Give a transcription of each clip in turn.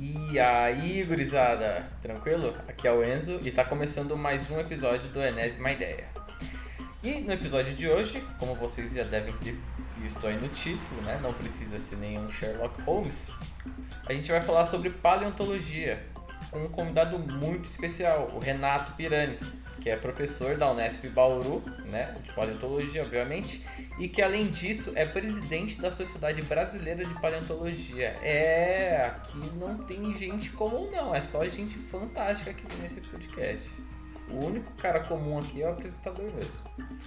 E aí, gurizada, tranquilo? Aqui é o Enzo e tá começando mais um episódio do Enésima Ideia. E no episódio de hoje, como vocês já devem ter visto aí no título, né? Não precisa ser nenhum Sherlock Holmes. A gente vai falar sobre paleontologia com um convidado muito especial, o Renato Pirani, que é professor da Unesp Bauru, né, de paleontologia, obviamente, e que além disso é presidente da Sociedade Brasileira de Paleontologia. É, aqui não tem gente comum não, é só gente fantástica aqui nesse podcast. O único cara comum aqui é o apresentador mesmo.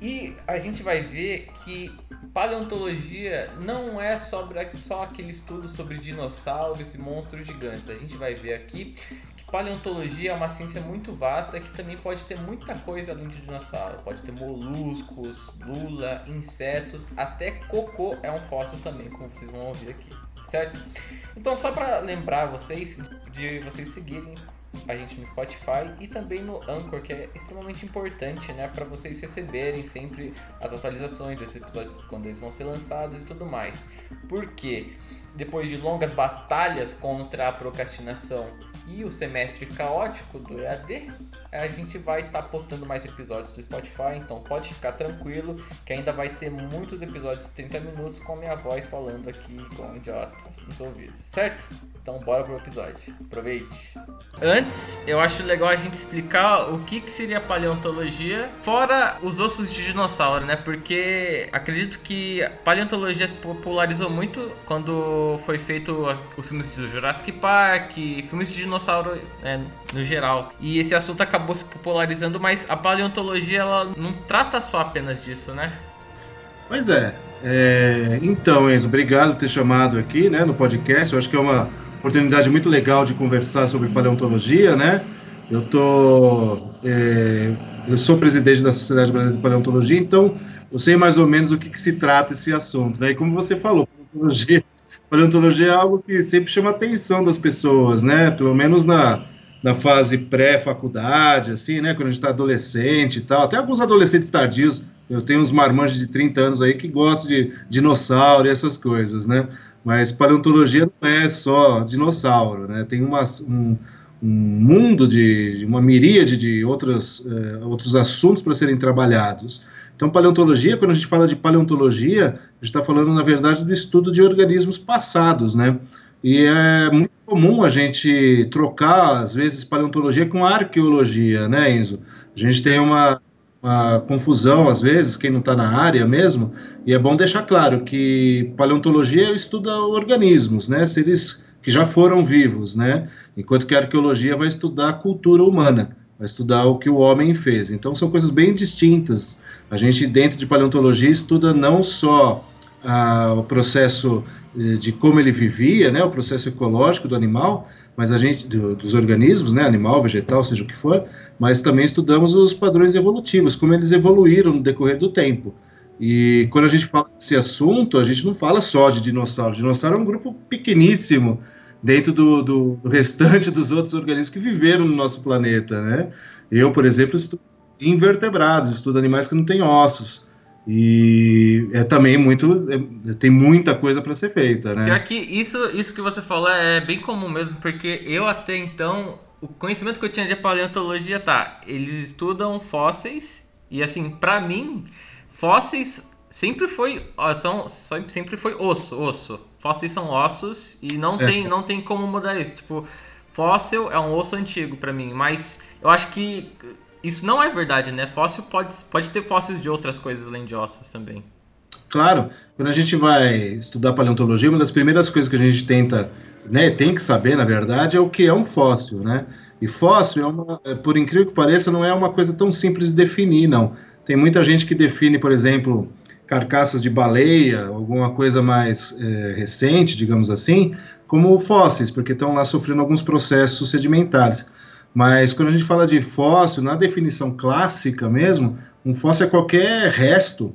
E a gente vai ver que paleontologia não é sobre, só aquele estudo sobre dinossauros e monstros gigantes. A gente vai ver aqui paleontologia é uma ciência muito vasta que também pode ter muita coisa além de dinossauro. Pode ter moluscos, lula, insetos, até cocô é um fóssil também, como vocês vão ouvir aqui. Certo? Então, só para lembrar vocês de vocês seguirem a gente no Spotify e também no Anchor, que é extremamente importante, né, para vocês receberem sempre as atualizações dos episódios quando eles vão ser lançados e tudo mais. Porque depois de longas batalhas contra a procrastinação e o semestre caótico do EAD, a gente vai estar tá postando mais episódios do Spotify, então pode ficar tranquilo que ainda vai ter muitos episódios de 30 minutos com minha voz falando aqui com idiotas nos ouvidos, certo? Então bora pro episódio. Aproveite. Antes, eu acho legal a gente explicar o que, que seria paleontologia, fora os ossos de dinossauro, né? Porque acredito que paleontologia se popularizou muito quando foi feito os filmes do Jurassic Park, filmes de dinossauro né, no geral. E esse assunto acabou se popularizando, mas a paleontologia ela não trata só apenas disso, né? Pois é. é... Então, Enzo, obrigado por ter chamado aqui né, no podcast. Eu acho que é uma oportunidade muito legal de conversar sobre paleontologia, né? Eu tô, é, eu sou presidente da Sociedade Brasileira de Paleontologia, então eu sei mais ou menos o que, que se trata esse assunto, né? E como você falou, paleontologia, paleontologia é algo que sempre chama a atenção das pessoas, né? Pelo menos na, na fase pré-faculdade, assim, né? Quando a gente está adolescente e tal. Até alguns adolescentes tardios, eu tenho uns marmanjos de 30 anos aí que gostam de dinossauro e essas coisas, né? Mas paleontologia não é só dinossauro, né? Tem uma, um, um mundo de, uma miríade de outros, uh, outros assuntos para serem trabalhados. Então, paleontologia, quando a gente fala de paleontologia, a gente está falando, na verdade, do estudo de organismos passados, né? E é muito comum a gente trocar, às vezes, paleontologia com arqueologia, né, Enzo? A gente tem uma, uma confusão, às vezes, quem não está na área mesmo, e é bom deixar claro que paleontologia estuda organismos, né, seres que já foram vivos, né, enquanto que a arqueologia vai estudar a cultura humana, vai estudar o que o homem fez. Então, são coisas bem distintas. A gente, dentro de paleontologia, estuda não só ah, o processo eh, de como ele vivia, né, o processo ecológico do animal, mas a gente do, dos organismos, né, animal, vegetal, seja o que for, mas também estudamos os padrões evolutivos, como eles evoluíram no decorrer do tempo. E quando a gente fala desse assunto, a gente não fala só de dinossauro. Dinossauro é um grupo pequeníssimo dentro do, do, do restante dos outros organismos que viveram no nosso planeta, né? Eu, por exemplo, estudo invertebrados, estudo animais que não têm ossos. E é também muito. É, tem muita coisa para ser feita, né? Pior que isso, isso que você falou é bem comum mesmo, porque eu até então. O conhecimento que eu tinha de paleontologia tá. Eles estudam fósseis, e assim, para mim, fósseis sempre foi. São, sempre foi osso, osso. Fósseis são ossos e não, é. tem, não tem como mudar isso. Tipo, fóssil é um osso antigo para mim, mas eu acho que isso não é verdade, né? Fóssil pode, pode ter fósseis de outras coisas além de ossos também. Claro, quando a gente vai estudar paleontologia, uma das primeiras coisas que a gente tenta, né, tem que saber, na verdade, é o que é um fóssil, né? E fóssil é uma, é, por incrível que pareça, não é uma coisa tão simples de definir, não. Tem muita gente que define, por exemplo, carcaças de baleia, alguma coisa mais é, recente, digamos assim, como fósseis, porque estão lá sofrendo alguns processos sedimentares. Mas quando a gente fala de fóssil, na definição clássica mesmo, um fóssil é qualquer resto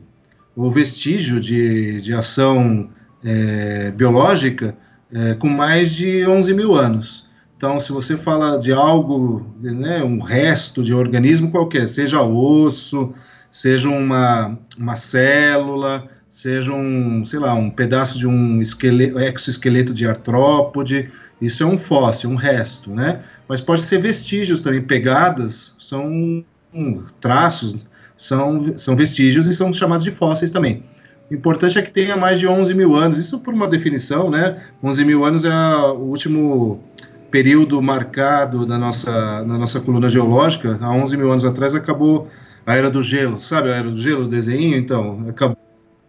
ou vestígio de, de ação é, biológica é, com mais de 11 mil anos. Então, se você fala de algo, né, um resto de organismo qualquer, seja osso, seja uma, uma célula, seja um, sei lá, um pedaço de um esqueleto, exoesqueleto de artrópode, isso é um fóssil, um resto, né? Mas pode ser vestígios também, pegadas, são um, traços, são, são vestígios e são chamados de fósseis também. O importante é que tenha mais de 11 mil anos, isso por uma definição, né? 11 mil anos é o último período marcado na nossa, na nossa coluna geológica. Há 11 mil anos atrás acabou a Era do Gelo, sabe a Era do Gelo, o desenho? Então, acabou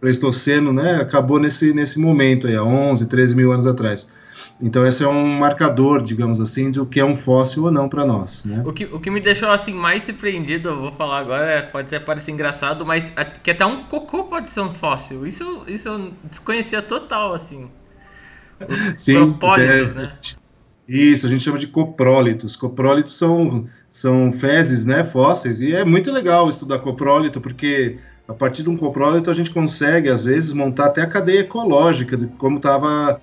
Pleistoceno, né, acabou nesse, nesse momento aí, há 11, 13 mil anos atrás. Então esse é um marcador, digamos assim, de o que é um fóssil ou não para nós. Né? O, que, o que me deixou assim mais surpreendido, eu vou falar agora, é, pode até parecer engraçado, mas que até um cocô pode ser um fóssil. Isso, isso eu desconhecia total, assim. Os Sim, coprólitos, é, né? Isso, a gente chama de coprólitos. Coprólitos são, são fezes, né, fósseis, e é muito legal estudar coprólito, porque a partir de um coprólito a gente consegue, às vezes, montar até a cadeia ecológica de como estava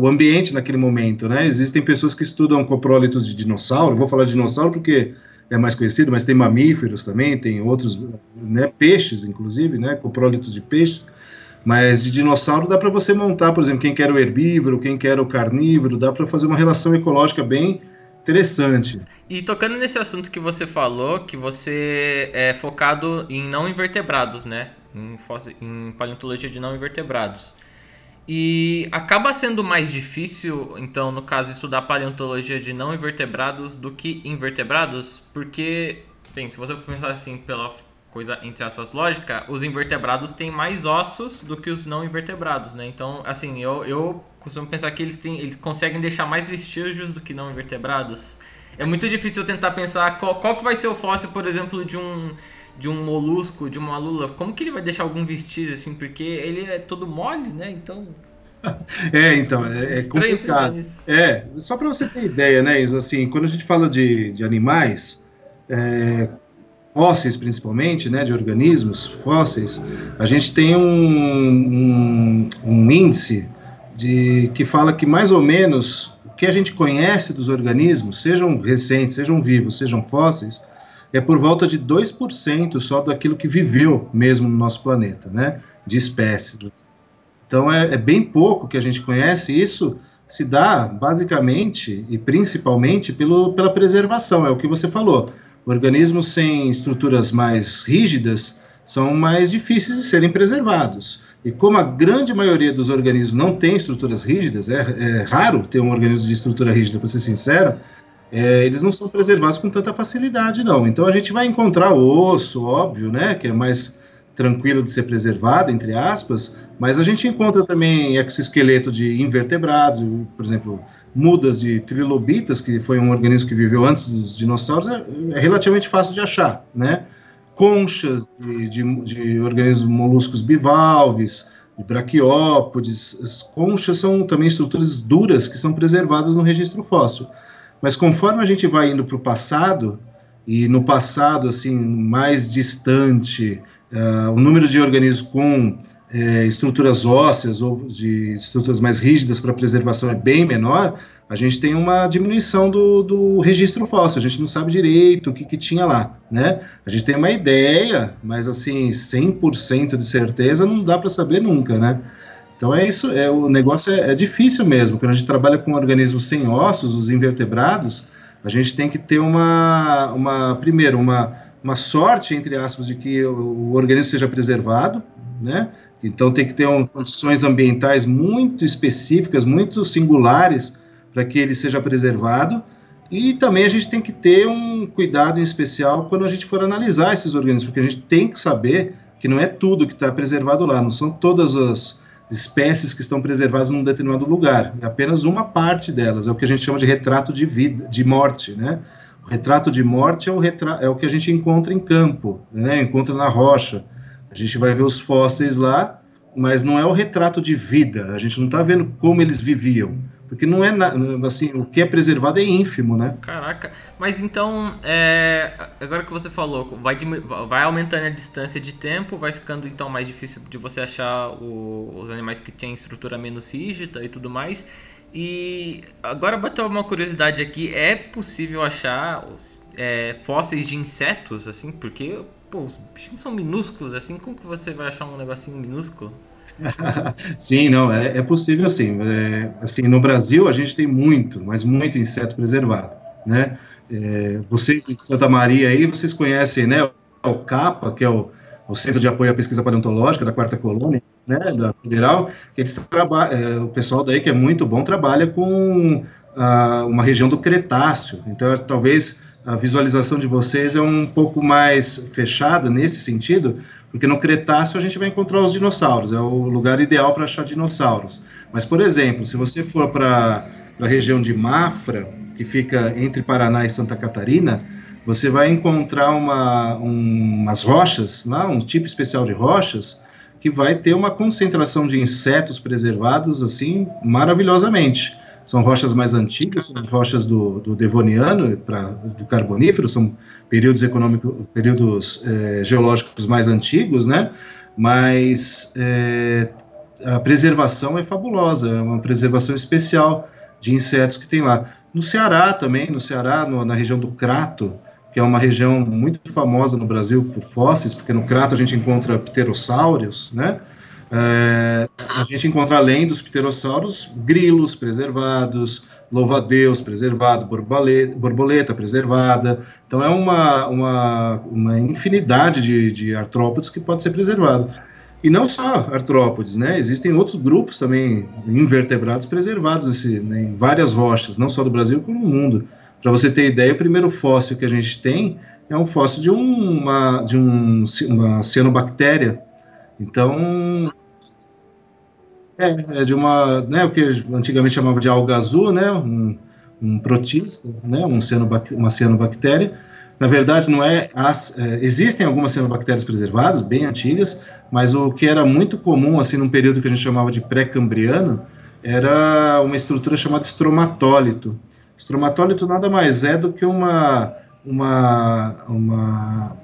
o ambiente naquele momento, né? Existem pessoas que estudam coprólitos de dinossauro, vou falar de dinossauro porque é mais conhecido, mas tem mamíferos também, tem outros, né, peixes, inclusive, né, coprólitos de peixes, mas de dinossauro dá para você montar, por exemplo, quem quer o herbívoro, quem quer o carnívoro, dá para fazer uma relação ecológica bem Interessante. E tocando nesse assunto que você falou, que você é focado em não invertebrados, né? Em, em paleontologia de não invertebrados. E acaba sendo mais difícil, então, no caso, estudar paleontologia de não invertebrados do que invertebrados, porque, bem, se você pensar assim pela coisa, entre aspas, lógica, os invertebrados têm mais ossos do que os não invertebrados, né? Então, assim, eu, eu costumo pensar que eles, têm, eles conseguem deixar mais vestígios do que não invertebrados. É muito difícil tentar pensar qual, qual que vai ser o fóssil, por exemplo, de um de um molusco, de uma lula. Como que ele vai deixar algum vestígio assim? Porque ele é todo mole, né? Então é, então, é, é complicado. É, só para você ter ideia, né, Isa, assim, quando a gente fala de, de animais, é, fósseis principalmente, né, de organismos fósseis, a gente tem um, um, um índice de que fala que mais ou menos o que a gente conhece dos organismos, sejam recentes, sejam vivos, sejam fósseis, é por volta de 2% só daquilo que viveu mesmo no nosso planeta, né? De espécies. Então é, é bem pouco que a gente conhece, e isso se dá basicamente e principalmente pelo, pela preservação, é o que você falou. Organismos sem estruturas mais rígidas são mais difíceis de serem preservados. E como a grande maioria dos organismos não tem estruturas rígidas, é, é raro ter um organismo de estrutura rígida, para ser sincero, é, eles não são preservados com tanta facilidade, não. Então a gente vai encontrar osso, óbvio, né, que é mais tranquilo de ser preservado, entre aspas, mas a gente encontra também exoesqueleto de invertebrados, por exemplo, mudas de trilobitas, que foi um organismo que viveu antes dos dinossauros, é, é relativamente fácil de achar, né? Conchas de, de, de organismos moluscos bivalves, de braquiópodes. As conchas são também estruturas duras que são preservadas no registro fóssil. Mas conforme a gente vai indo para o passado, e no passado assim mais distante, uh, o número de organismos com é, estruturas ósseas ou de estruturas mais rígidas para preservação é bem menor, a gente tem uma diminuição do, do registro fóssil, a gente não sabe direito o que, que tinha lá, né? A gente tem uma ideia, mas assim, 100% de certeza não dá para saber nunca, né? Então é isso, é, o negócio é, é, difícil mesmo, quando a gente trabalha com organismos sem ossos, os invertebrados, a gente tem que ter uma, uma primeiro, uma, uma sorte, entre aspas, de que o, o organismo seja preservado, né? Então tem que ter um, condições ambientais muito específicas, muito singulares, para que ele seja preservado. E também a gente tem que ter um cuidado em especial quando a gente for analisar esses organismos, porque a gente tem que saber que não é tudo que está preservado lá, não são todas as espécies que estão preservadas num determinado lugar, é apenas uma parte delas, é o que a gente chama de retrato de vida, de morte, né? O retrato de morte é o, retra é o que a gente encontra em campo, né? Encontra na rocha. A gente vai ver os fósseis lá, mas não é o retrato de vida. A gente não está vendo como eles viviam. Porque não é assim, o que é preservado é ínfimo, né? Caraca, mas então, é, agora que você falou, vai, vai aumentando a distância de tempo, vai ficando então mais difícil de você achar o, os animais que têm estrutura menos rígida e tudo mais. E agora bateu uma curiosidade aqui, é possível achar os, é, fósseis de insetos, assim, porque pô, os bichinhos são minúsculos, assim, como que você vai achar um negocinho minúsculo? sim, não, é, é possível sim. É, assim, no Brasil a gente tem muito, mas muito inseto preservado, né? É, vocês em Santa Maria aí, vocês conhecem, né, o CAPA, que é o, o Centro de Apoio à Pesquisa Paleontológica da Quarta Colônia, né, da Federal, que eles trabalham, é, o pessoal daí que é muito bom trabalha com ah, uma região do Cretáceo, então talvez a visualização de vocês é um pouco mais fechada nesse sentido, porque no Cretáceo a gente vai encontrar os dinossauros, é o lugar ideal para achar dinossauros. Mas, por exemplo, se você for para a região de Mafra, que fica entre Paraná e Santa Catarina, você vai encontrar uma, um, umas rochas, lá, um tipo especial de rochas, que vai ter uma concentração de insetos preservados assim maravilhosamente são rochas mais antigas, são rochas do, do Devoniano, pra, do Carbonífero, são períodos econômicos, períodos é, geológicos mais antigos, né? Mas é, a preservação é fabulosa, é uma preservação especial de insetos que tem lá. No Ceará também, no Ceará, no, na região do Crato, que é uma região muito famosa no Brasil por fósseis, porque no Crato a gente encontra pterossauros, né? É, a gente encontra, além dos pterossauros, grilos preservados, louva-a-Deus preservado, borboleta, borboleta, preservada. Então, é uma, uma, uma infinidade de, de artrópodes que pode ser preservado. E não só artrópodes, né? Existem outros grupos também invertebrados preservados nesse, né, em várias rochas, não só do Brasil, como no mundo. Para você ter ideia, o primeiro fóssil que a gente tem é um fóssil de, uma, de um, uma cianobactéria, então, é, é de uma, né, o que antigamente chamava de alga azul, né, um, um protista, né, um cianobac, uma cianobactéria. Na verdade, não é, as, é, existem algumas cianobactérias preservadas, bem antigas, mas o que era muito comum, assim, num período que a gente chamava de pré-cambriano, era uma estrutura chamada estromatólito. Estromatólito nada mais é do que uma, uma, uma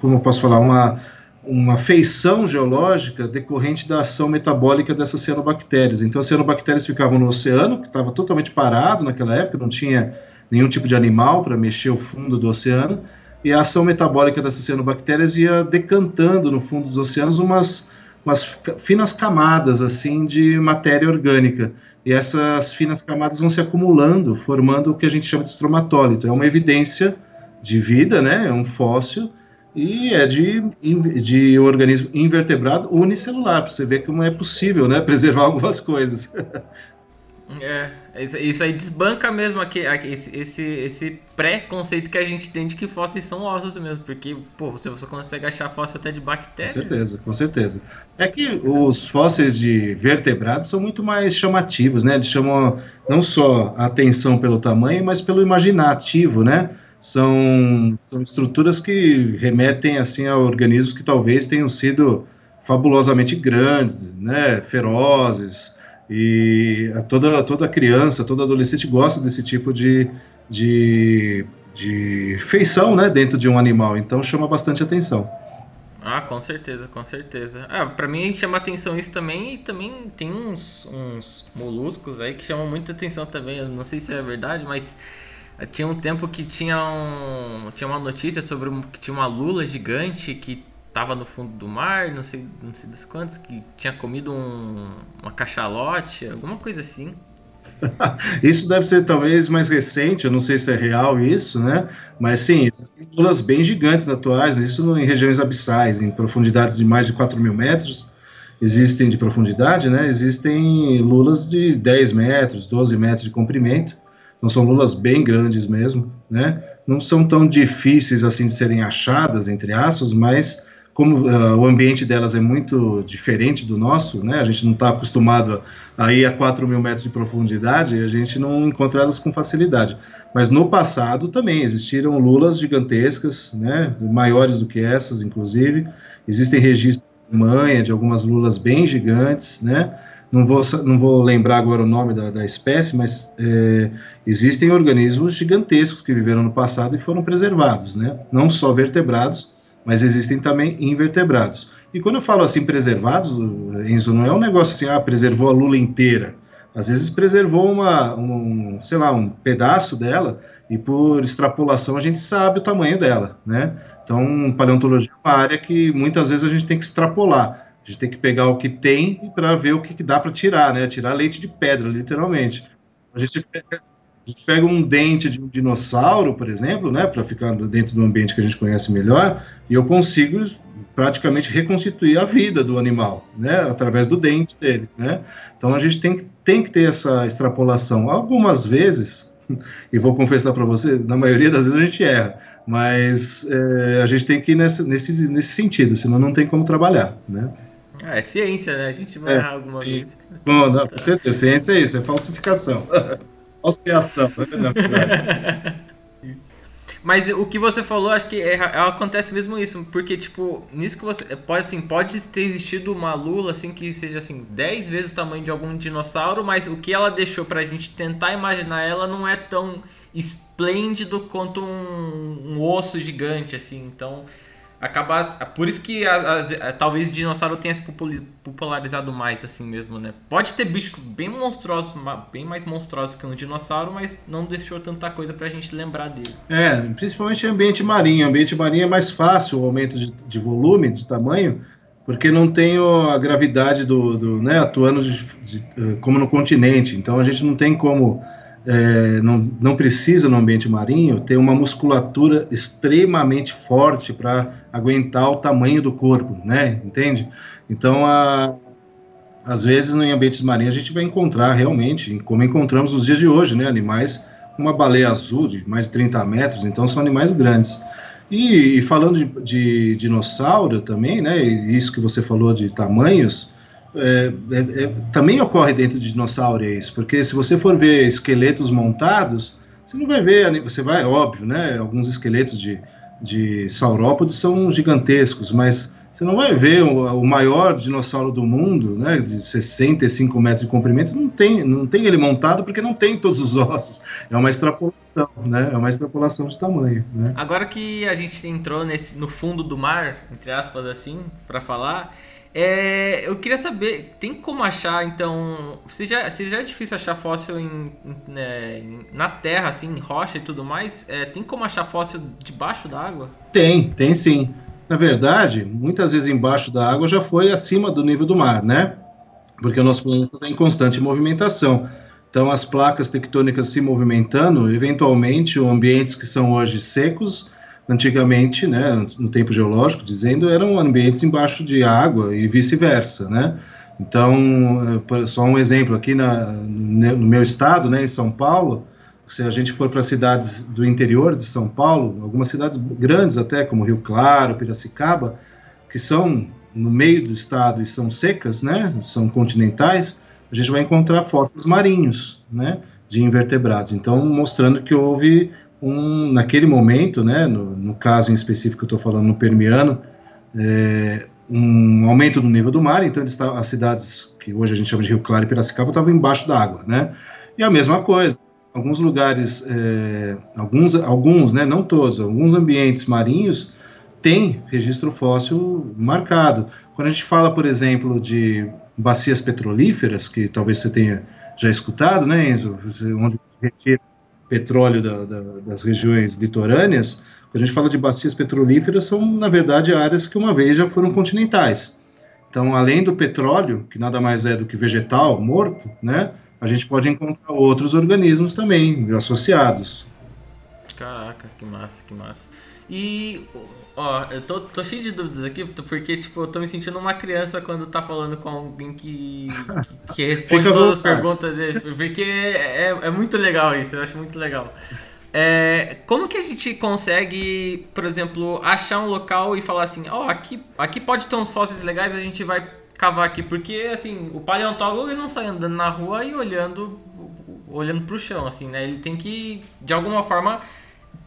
como eu posso falar, uma uma feição geológica decorrente da ação metabólica dessas cianobactérias. Então, as cianobactérias ficavam no oceano, que estava totalmente parado naquela época, não tinha nenhum tipo de animal para mexer o fundo do oceano, e a ação metabólica dessas cianobactérias ia decantando no fundo dos oceanos umas, umas finas camadas assim de matéria orgânica. E essas finas camadas vão se acumulando, formando o que a gente chama de estromatólito. É uma evidência de vida, né? É um fóssil e é de, de organismo invertebrado unicelular, para você ver como é possível né, preservar algumas coisas. É, isso aí desbanca mesmo aqui, esse, esse, esse pré-conceito que a gente tem de que fósseis são ossos mesmo, porque, pô, você, você consegue achar fóssil até de bactéria. Com certeza, com certeza. É que os fósseis de vertebrados são muito mais chamativos, né? Eles chamam não só a atenção pelo tamanho, mas pelo imaginativo, né? São, são estruturas que remetem assim a organismos que talvez tenham sido fabulosamente grandes, né, ferozes, e toda, toda criança, todo adolescente gosta desse tipo de, de, de feição né, dentro de um animal, então chama bastante atenção. Ah, com certeza, com certeza. Ah, para mim chama atenção isso também e também tem uns, uns moluscos aí que chamam muita atenção também. Eu não sei se é verdade, mas tinha um tempo que tinha, um, tinha uma notícia sobre um, que tinha uma lula gigante que estava no fundo do mar, não sei, não sei das quantas, que tinha comido um, uma cachalote, alguma coisa assim. isso deve ser talvez mais recente, eu não sei se é real isso, né? Mas sim, existem lulas bem gigantes atuais, isso em regiões abissais, em profundidades de mais de 4 mil metros, existem de profundidade, né? Existem lulas de 10 metros, 12 metros de comprimento, então são lulas bem grandes mesmo, né? Não são tão difíceis assim de serem achadas, entre aspas, mas como uh, o ambiente delas é muito diferente do nosso, né? A gente não está acostumado a, ir a 4 mil metros de profundidade, a gente não encontra elas com facilidade. Mas no passado também existiram lulas gigantescas, né? Maiores do que essas, inclusive. Existem registros de manha de algumas lulas bem gigantes, né? Não vou, não vou lembrar agora o nome da, da espécie, mas é, existem organismos gigantescos que viveram no passado e foram preservados, né? Não só vertebrados, mas existem também invertebrados. E quando eu falo assim preservados, Enzo, não é um negócio assim, ah, preservou a lula inteira. Às vezes preservou uma, um, sei lá, um pedaço dela e por extrapolação a gente sabe o tamanho dela, né? Então, paleontologia é uma área que muitas vezes a gente tem que extrapolar. A gente tem que pegar o que tem para ver o que, que dá para tirar, né? Tirar leite de pedra, literalmente. A gente pega, a gente pega um dente de um dinossauro, por exemplo, né, para ficar dentro do ambiente que a gente conhece melhor, e eu consigo praticamente reconstituir a vida do animal, né, através do dente dele, né? Então a gente tem, tem que ter essa extrapolação. Algumas vezes, e vou confessar para você, na maioria das vezes a gente erra, mas é, a gente tem que ir nesse, nesse, nesse sentido, senão não tem como trabalhar, né? Ah, é ciência, né? A gente vai é, errar alguma sim. vez. Bom, não, com certeza, ciência é isso, é falsificação. Falseação, né? Mas o que você falou, acho que é, acontece mesmo isso, porque, tipo, nisso que você. Pode, assim, pode ter existido uma lula, assim, que seja, assim, 10 vezes o tamanho de algum dinossauro, mas o que ela deixou pra gente tentar imaginar ela não é tão esplêndido quanto um, um osso gigante, assim. Então, acabar. Por isso que a, a, talvez o dinossauro tenha se popularizado mais assim mesmo, né? Pode ter bichos bem monstruosos, bem mais monstruosos que um dinossauro, mas não deixou tanta coisa pra gente lembrar dele. É, principalmente ambiente marinho. Ambiente marinho é mais fácil o aumento de, de volume, de tamanho, porque não tem a gravidade do, do né, atuando de, de, eh, como no continente. Então a gente não tem como é, não, não precisa no ambiente marinho ter uma musculatura extremamente forte para aguentar o tamanho do corpo, né? Entende? Então, a, às vezes, no ambiente marinho, a gente vai encontrar realmente, como encontramos nos dias de hoje, né? Animais uma baleia azul de mais de 30 metros, então são animais grandes. E, e falando de, de, dinossauro também, né? Isso que você falou de tamanhos, é, é, é, também ocorre dentro de dinossauro isso, porque se você for ver esqueletos montados, você não vai ver, você vai, óbvio, né? Alguns esqueletos de, de saurópodes são gigantescos, mas você não vai ver o, o, maior dinossauro do mundo, né, de 65 metros de comprimento, não tem, não tem ele montado porque não tem todos os ossos. É uma extrapolação, né? É uma extrapolação de tamanho. Né? Agora que a gente entrou nesse, no fundo do mar, entre aspas, assim, para falar, é, eu queria saber, tem como achar, então. Se já, se já é difícil achar fóssil em, em, né, na terra, assim, em rocha e tudo mais, é, tem como achar fóssil debaixo da água? Tem, tem sim. Na verdade, muitas vezes embaixo da água já foi acima do nível do mar, né? Porque o nosso planeta está em constante movimentação. Então, as placas tectônicas se movimentando, eventualmente, ambientes que são hoje secos antigamente, né, no tempo geológico, dizendo, eram ambientes embaixo de água e vice-versa, né? Então, eh, só um exemplo aqui na, no meu estado, né, em São Paulo, se a gente for para cidades do interior de São Paulo, algumas cidades grandes até, como Rio Claro, Piracicaba, que são no meio do estado e são secas, né, são continentais, a gente vai encontrar fósseis marinhos, né, de invertebrados. Então, mostrando que houve um, naquele momento, né, no, no caso em específico que eu estou falando no Permiano, é, um aumento do nível do mar, então está, as cidades que hoje a gente chama de Rio Claro e Piracicaba estavam embaixo da água, né? E a mesma coisa, alguns lugares, é, alguns, alguns, né, não todos, alguns ambientes marinhos têm registro fóssil marcado. Quando a gente fala, por exemplo, de bacias petrolíferas, que talvez você tenha já escutado, né, Enzo, onde se retira petróleo da, da, das regiões litorâneas, quando a gente fala de bacias petrolíferas, são, na verdade, áreas que uma vez já foram continentais. Então, além do petróleo, que nada mais é do que vegetal morto, né, a gente pode encontrar outros organismos também associados. Caraca, que massa, que massa. E Ó, eu tô, tô cheio de dúvidas aqui, porque, tipo, eu tô me sentindo uma criança quando tá falando com alguém que, que, que responde todas as perguntas, porque é, é muito legal isso, eu acho muito legal. É, como que a gente consegue, por exemplo, achar um local e falar assim, ó, oh, aqui, aqui pode ter uns fósseis legais, a gente vai cavar aqui, porque, assim, o paleontólogo ele não sai andando na rua e olhando, olhando pro chão, assim, né, ele tem que, de alguma forma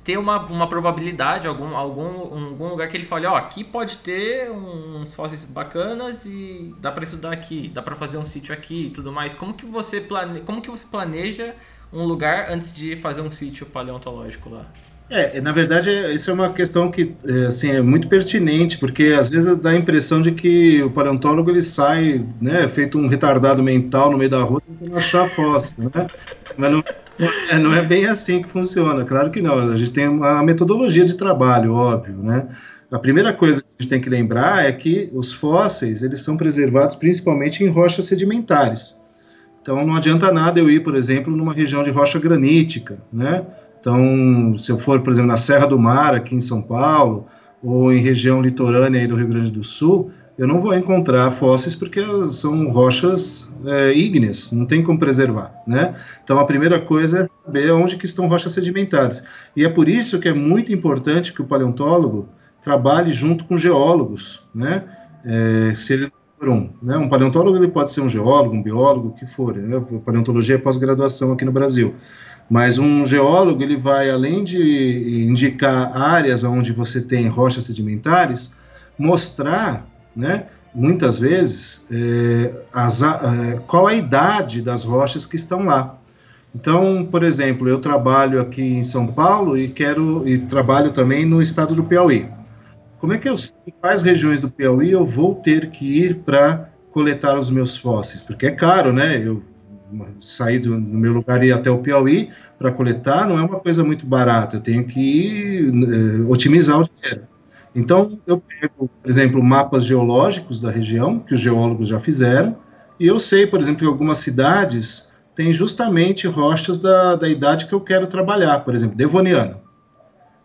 ter uma, uma probabilidade, algum, algum, algum lugar que ele fale, ó, aqui pode ter uns fósseis bacanas e dá para estudar aqui, dá para fazer um sítio aqui e tudo mais. Como que você plane... como que você planeja um lugar antes de fazer um sítio paleontológico lá? É, na verdade, isso é uma questão que é, assim, é muito pertinente, porque às vezes dá a impressão de que o paleontólogo ele sai, né, feito um retardado mental no meio da rua tentando achar fóssil, né? Mas não, é, não é bem assim que funciona, claro que não. A gente tem uma metodologia de trabalho, óbvio, né? A primeira coisa que a gente tem que lembrar é que os fósseis eles são preservados principalmente em rochas sedimentares. Então não adianta nada eu ir, por exemplo, numa região de rocha granítica, né? Então, se eu for, por exemplo, na Serra do Mar, aqui em São Paulo, ou em região litorânea do Rio Grande do Sul, eu não vou encontrar fósseis porque são rochas é, ígneas, não tem como preservar, né? Então a primeira coisa é saber onde que estão rochas sedimentares. E é por isso que é muito importante que o paleontólogo trabalhe junto com geólogos, né? É, se ele for um, né? Um paleontólogo ele pode ser um geólogo, um biólogo, o que for, né? Paleontologia é pós-graduação aqui no Brasil. Mas um geólogo ele vai além de indicar áreas onde você tem rochas sedimentares, mostrar, né, muitas vezes, é, as, é, qual a idade das rochas que estão lá. Então, por exemplo, eu trabalho aqui em São Paulo e quero e trabalho também no estado do Piauí. Como é que eu sei quais regiões do Piauí eu vou ter que ir para coletar os meus fósseis? Porque é caro, né? Eu sair do, do, meu lugar e ir até o Piauí para coletar não é uma coisa muito barata, eu tenho que uh, otimizar o dinheiro. Então, eu pego, por exemplo, mapas geológicos da região, que os geólogos já fizeram, e eu sei, por exemplo, que algumas cidades têm justamente rochas da, da idade que eu quero trabalhar, por exemplo, Devoniana.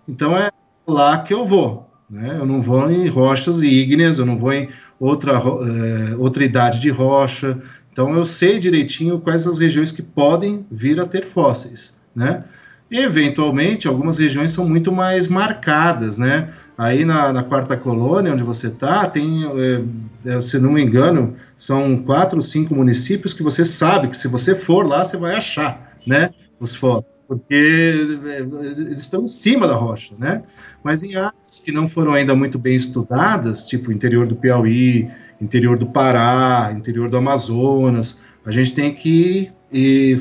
Então, é lá que eu vou. Né? Eu não vou em rochas ígneas, eu não vou em outra, é, outra idade de rocha, então eu sei direitinho quais as regiões que podem vir a ter fósseis, né? Eventualmente, algumas regiões são muito mais marcadas, né? Aí na, na quarta colônia, onde você está, tem, é, é, se não me engano, são quatro cinco municípios que você sabe que se você for lá, você vai achar, né? Os fósseis porque é, eles estão em cima da rocha, né? Mas em áreas que não foram ainda muito bem estudadas, tipo interior do Piauí, interior do Pará, interior do Amazonas, a gente tem que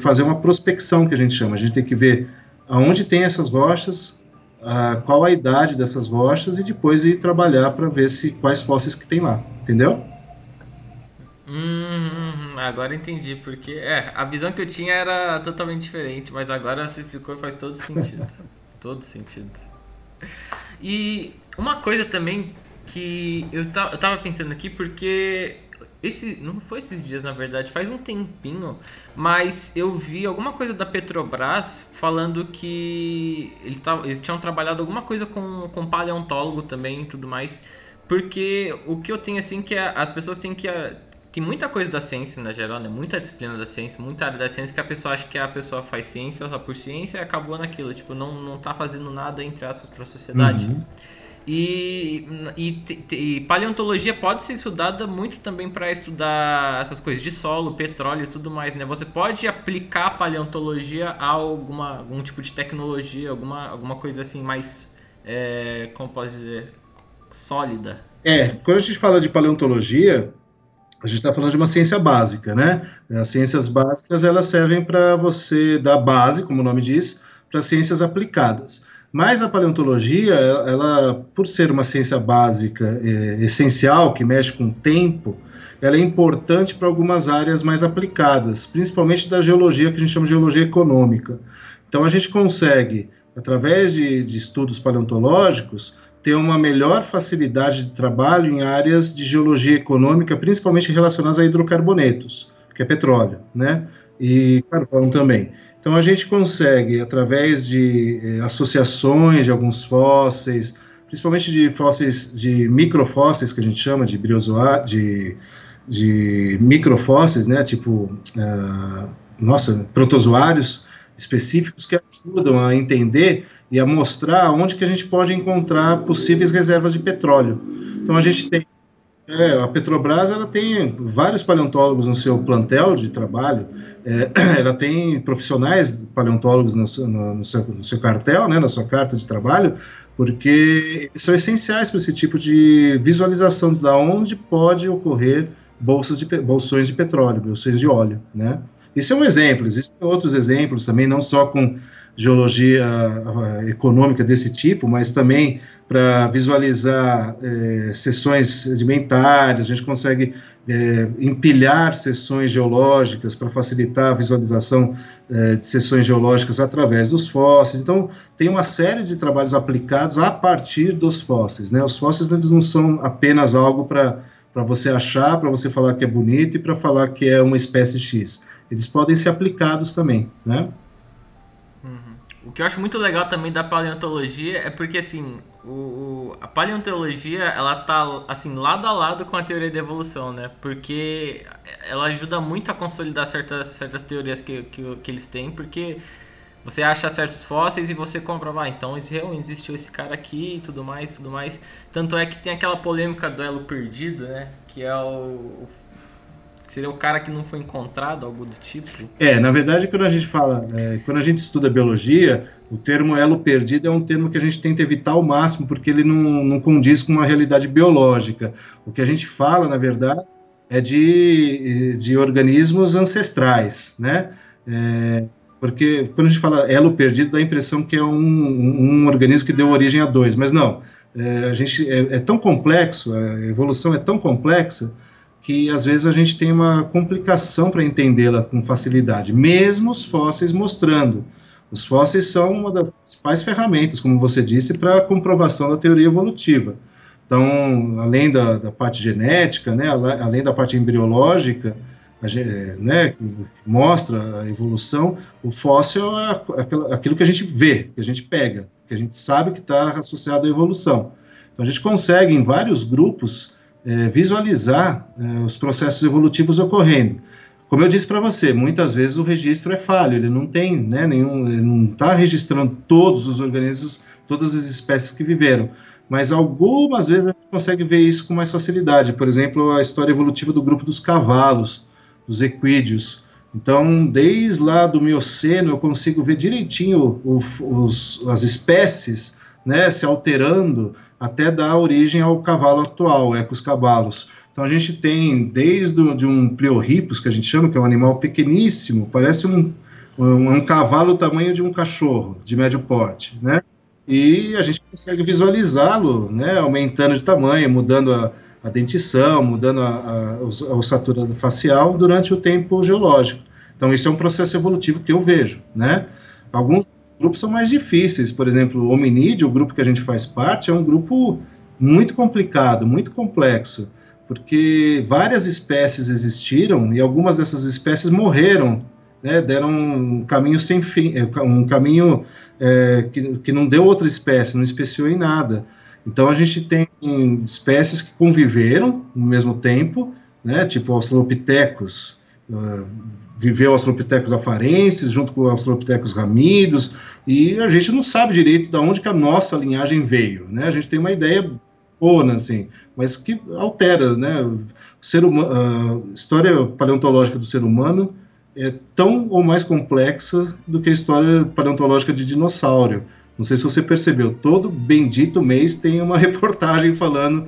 fazer uma prospecção, que a gente chama. A gente tem que ver aonde tem essas rochas, a, qual a idade dessas rochas e depois ir trabalhar para ver se quais fósseis que tem lá, entendeu? Hum, agora entendi, porque é, a visão que eu tinha era totalmente diferente, mas agora você ficou e faz todo sentido. todo sentido. E uma coisa também que eu, ta, eu tava pensando aqui, porque esse não foi esses dias na verdade faz um tempinho mas eu vi alguma coisa da Petrobras falando que eles, tavam, eles tinham trabalhado alguma coisa com, com paleontólogo também e tudo mais porque o que eu tenho assim que é, as pessoas têm que tem muita coisa da ciência na geral, né? Muita disciplina da ciência, muita área da ciência que a pessoa acha que a pessoa faz ciência só por ciência e acabou naquilo. Tipo, não, não tá fazendo nada, entre aspas, para a sociedade. Uhum. E, e, e, paleontologia pode ser estudada muito também para estudar essas coisas de solo, petróleo e tudo mais, né? Você pode aplicar paleontologia a alguma, algum tipo de tecnologia, alguma, alguma coisa assim mais, é, como pode dizer, sólida. É, quando a gente fala de paleontologia, a gente está falando de uma ciência básica, né? As ciências básicas elas servem para você dar base, como o nome diz, para ciências aplicadas. Mas a paleontologia, ela, por ser uma ciência básica é, essencial, que mexe com o tempo, ela é importante para algumas áreas mais aplicadas, principalmente da geologia, que a gente chama de geologia econômica. Então a gente consegue, através de, de estudos paleontológicos, ter uma melhor facilidade de trabalho em áreas de geologia econômica, principalmente relacionadas a hidrocarbonetos, que é petróleo, né? E carvão também. Então a gente consegue, através de eh, associações de alguns fósseis, principalmente de fósseis, de microfósseis, que a gente chama de briozoa, de, de microfósseis, né? Tipo, uh, nossa, protozoários específicos que ajudam a entender e a mostrar onde que a gente pode encontrar possíveis reservas de petróleo. Então a gente tem é, a Petrobras ela tem vários paleontólogos no seu plantel de trabalho, é, ela tem profissionais paleontólogos no, no, no, seu, no, seu, cartel, né, na sua carta de trabalho, porque são essenciais para esse tipo de visualização de onde pode ocorrer bolsas de bolsões de petróleo, bolsões de óleo, né? Isso é um exemplo. Existem outros exemplos também, não só com geologia econômica desse tipo, mas também para visualizar é, sessões sedimentares, a gente consegue é, empilhar sessões geológicas para facilitar a visualização é, de sessões geológicas através dos fósseis. Então, tem uma série de trabalhos aplicados a partir dos fósseis. Né? Os fósseis eles não são apenas algo para para você achar, para você falar que é bonito e para falar que é uma espécie X. Eles podem ser aplicados também, né? O que eu acho muito legal também da paleontologia é porque assim o, o, a paleontologia ela tá assim lado a lado com a teoria da evolução, né? Porque ela ajuda muito a consolidar certas, certas teorias que, que, que eles têm, porque você acha certos fósseis e você comprova, ah, então realmente existiu esse cara aqui e tudo mais, tudo mais. Tanto é que tem aquela polêmica do elo perdido, né? Que é o Seria o cara que não foi encontrado, algo do tipo? É, na verdade, quando a gente fala, é, quando a gente estuda biologia, o termo elo perdido é um termo que a gente tenta evitar ao máximo, porque ele não, não condiz com uma realidade biológica. O que a gente fala, na verdade, é de, de organismos ancestrais, né? É, porque quando a gente fala elo perdido, dá a impressão que é um, um organismo que deu origem a dois, mas não. É, a gente é, é tão complexo, a evolução é tão complexa que às vezes a gente tem uma complicação para entendê-la com facilidade, mesmo os fósseis mostrando. Os fósseis são uma das principais ferramentas, como você disse, para a comprovação da teoria evolutiva. Então, além da, da parte genética, né, além da parte embriológica, né, que mostra a evolução, o fóssil é aquilo que a gente vê, que a gente pega, que a gente sabe que está associado à evolução. Então, a gente consegue, em vários grupos, é, visualizar é, os processos evolutivos ocorrendo. Como eu disse para você, muitas vezes o registro é falho, ele não tem, né, nenhum, ele não está registrando todos os organismos, todas as espécies que viveram, mas algumas vezes a gente consegue ver isso com mais facilidade. Por exemplo, a história evolutiva do grupo dos cavalos, dos equídeos. Então, desde lá do Mioceno, eu consigo ver direitinho o, os, as espécies né, se alterando até dar origem ao cavalo atual, Ecos cavalos. Então a gente tem desde o, de um Pliorhipus, que a gente chama, que é um animal pequeníssimo, parece um, um, um cavalo do tamanho de um cachorro, de médio porte, né? E a gente consegue visualizá-lo, né, aumentando de tamanho, mudando a, a dentição, mudando a, a, a ossatura facial durante o tempo geológico. Então, isso é um processo evolutivo que eu vejo, né? Alguns grupos são mais difíceis. Por exemplo, o hominídeo, o grupo que a gente faz parte, é um grupo muito complicado, muito complexo, porque várias espécies existiram e algumas dessas espécies morreram, né, deram um caminho sem fim, é, um caminho é, que, que não deu outra espécie, não especiou em nada. Então a gente tem espécies que conviveram no mesmo tempo, né, tipo australopithecus, uh, viveu Australopithecus afarensis, junto com Australopithecus ramidos, e a gente não sabe direito de onde que a nossa linhagem veio, né? A gente tem uma ideia boa, assim, mas que altera, né? Ser humano, a história paleontológica do ser humano é tão ou mais complexa do que a história paleontológica de dinossauro. Não sei se você percebeu, todo bendito mês tem uma reportagem falando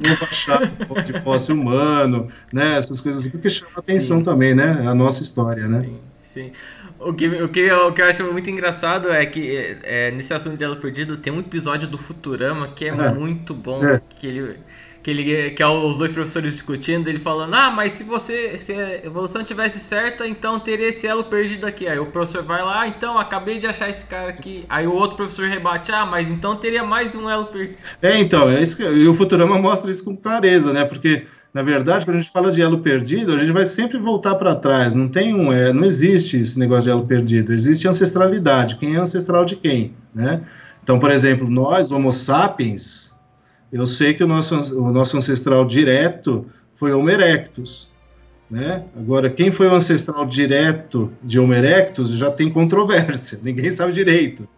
novo achado de fóssil humano, né? Essas coisas assim, porque chama atenção sim. também, né? A nossa história, né? Sim, sim. O que, o, que, eu, o que eu acho muito engraçado é que é, nesse assunto de Elo Perdido tem um episódio do Futurama que é, é. muito bom, é. que ele que ele que é os dois professores discutindo, ele falando: "Ah, mas se você se a evolução tivesse certa, então teria esse elo perdido aqui". Aí o professor vai lá: ah, "Então, acabei de achar esse cara aqui". Aí o outro professor rebate: "Ah, mas então teria mais um elo perdido". É, então, é isso que, e o Futurama mostra isso com clareza, né? Porque na verdade, quando a gente fala de elo perdido, a gente vai sempre voltar para trás. Não tem um, é, não existe esse negócio de elo perdido. Existe ancestralidade. Quem é ancestral de quem, né? Então, por exemplo, nós, Homo sapiens, eu sei que o nosso, o nosso ancestral direto foi Homo erectus, né? Agora, quem foi o ancestral direto de Homo erectus já tem controvérsia, ninguém sabe direito.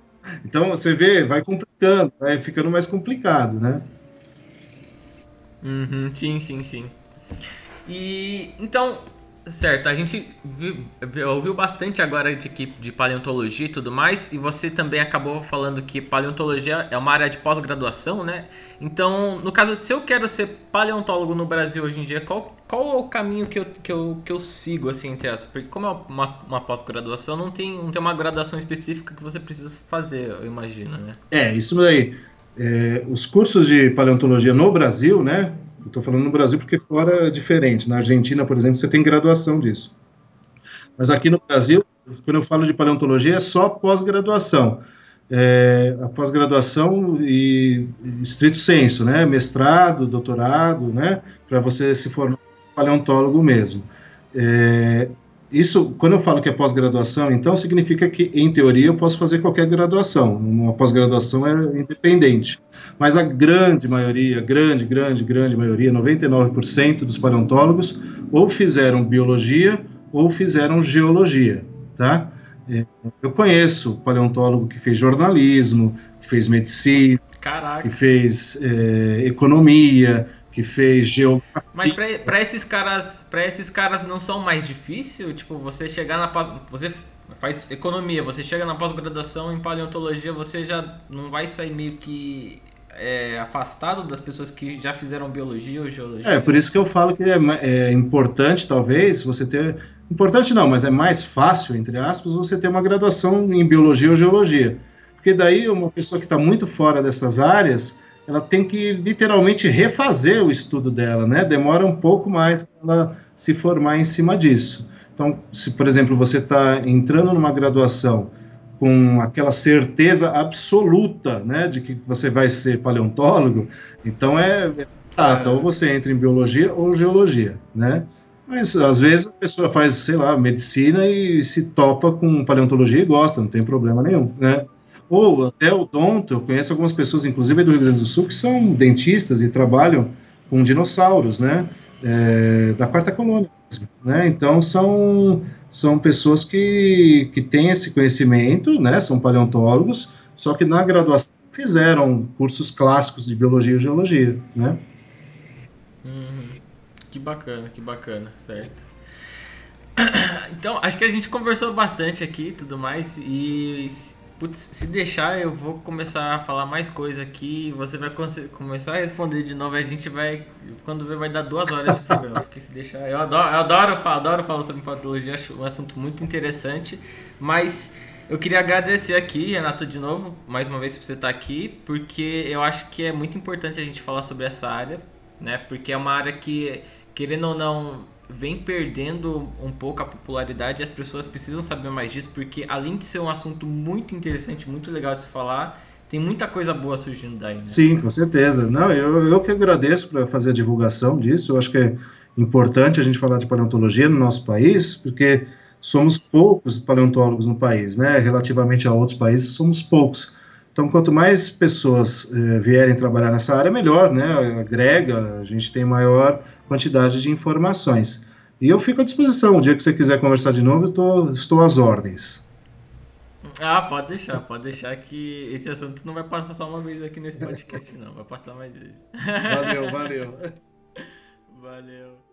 Então, você vê, vai complicando, vai ficando mais complicado, né? Uhum, sim, sim, sim. E, então, Certo, a gente viu, ouviu bastante agora de, de paleontologia e tudo mais, e você também acabou falando que paleontologia é uma área de pós-graduação, né? Então, no caso, se eu quero ser paleontólogo no Brasil hoje em dia, qual, qual é o caminho que eu, que eu, que eu sigo, assim, entre as? Porque como é uma, uma pós-graduação, não tem, não tem uma graduação específica que você precisa fazer, eu imagino, né? É, isso daí. É, os cursos de paleontologia no Brasil, né, Estou falando no Brasil porque fora é diferente. Na Argentina, por exemplo, você tem graduação disso. Mas aqui no Brasil, quando eu falo de paleontologia, é só pós-graduação. É, a pós-graduação e estrito senso, né? Mestrado, doutorado, né? Para você se formar paleontólogo mesmo. É, isso, quando eu falo que é pós-graduação, então significa que, em teoria, eu posso fazer qualquer graduação. Uma pós-graduação é independente. Mas a grande maioria, grande, grande, grande maioria, 99% dos paleontólogos, ou fizeram biologia ou fizeram geologia, tá? É, eu conheço paleontólogo que fez jornalismo, que fez medicina, Caraca. que fez é, economia, que fez geografia. Mas para esses caras, para esses caras não são mais difícil, tipo, você chegar na pós, você faz economia, você chega na pós-graduação em paleontologia, você já não vai sair meio que é, afastado das pessoas que já fizeram biologia ou geologia. É, por isso que eu falo que é, é importante, talvez, você ter. Importante não, mas é mais fácil, entre aspas, você ter uma graduação em biologia ou geologia. Porque daí uma pessoa que está muito fora dessas áreas, ela tem que literalmente refazer o estudo dela, né? Demora um pouco mais para ela se formar em cima disso. Então, se por exemplo você está entrando numa graduação com aquela certeza absoluta, né, de que você vai ser paleontólogo, então é, ah, então você entra em biologia ou geologia, né? Mas às vezes a pessoa faz, sei lá, medicina e se topa com paleontologia e gosta, não tem problema nenhum, né? Ou até o odonto, eu conheço algumas pessoas, inclusive do Rio Grande do Sul, que são dentistas e trabalham com dinossauros, né? É, da quarta colônia, né? Então são são pessoas que, que têm esse conhecimento, né? São paleontólogos, só que na graduação fizeram cursos clássicos de biologia e geologia, né? Uhum. Que bacana, que bacana, certo. Então, acho que a gente conversou bastante aqui e tudo mais, e Putz, se deixar, eu vou começar a falar mais coisa aqui. Você vai começar a responder de novo. A gente vai, quando ver, vai dar duas horas de programa. Porque se deixar, eu adoro, eu adoro, adoro falar sobre patologia. Acho um assunto muito interessante. Mas eu queria agradecer aqui, Renato, de novo, mais uma vez por você estar aqui, porque eu acho que é muito importante a gente falar sobre essa área, né? Porque é uma área que, querendo ou não, vem perdendo um pouco a popularidade e as pessoas precisam saber mais disso, porque além de ser um assunto muito interessante, muito legal de se falar, tem muita coisa boa surgindo daí. Né? Sim, com certeza. Não, eu, eu que agradeço para fazer a divulgação disso. Eu acho que é importante a gente falar de paleontologia no nosso país, porque somos poucos paleontólogos no país, né? Relativamente a outros países, somos poucos. Então, quanto mais pessoas eh, vierem trabalhar nessa área, melhor, né? Agrega, a gente tem maior quantidade de informações. E eu fico à disposição. O dia que você quiser conversar de novo, eu tô, estou às ordens. Ah, pode deixar, pode deixar que esse assunto não vai passar só uma vez aqui nesse podcast, não. Vai passar mais vezes. Valeu, valeu. valeu.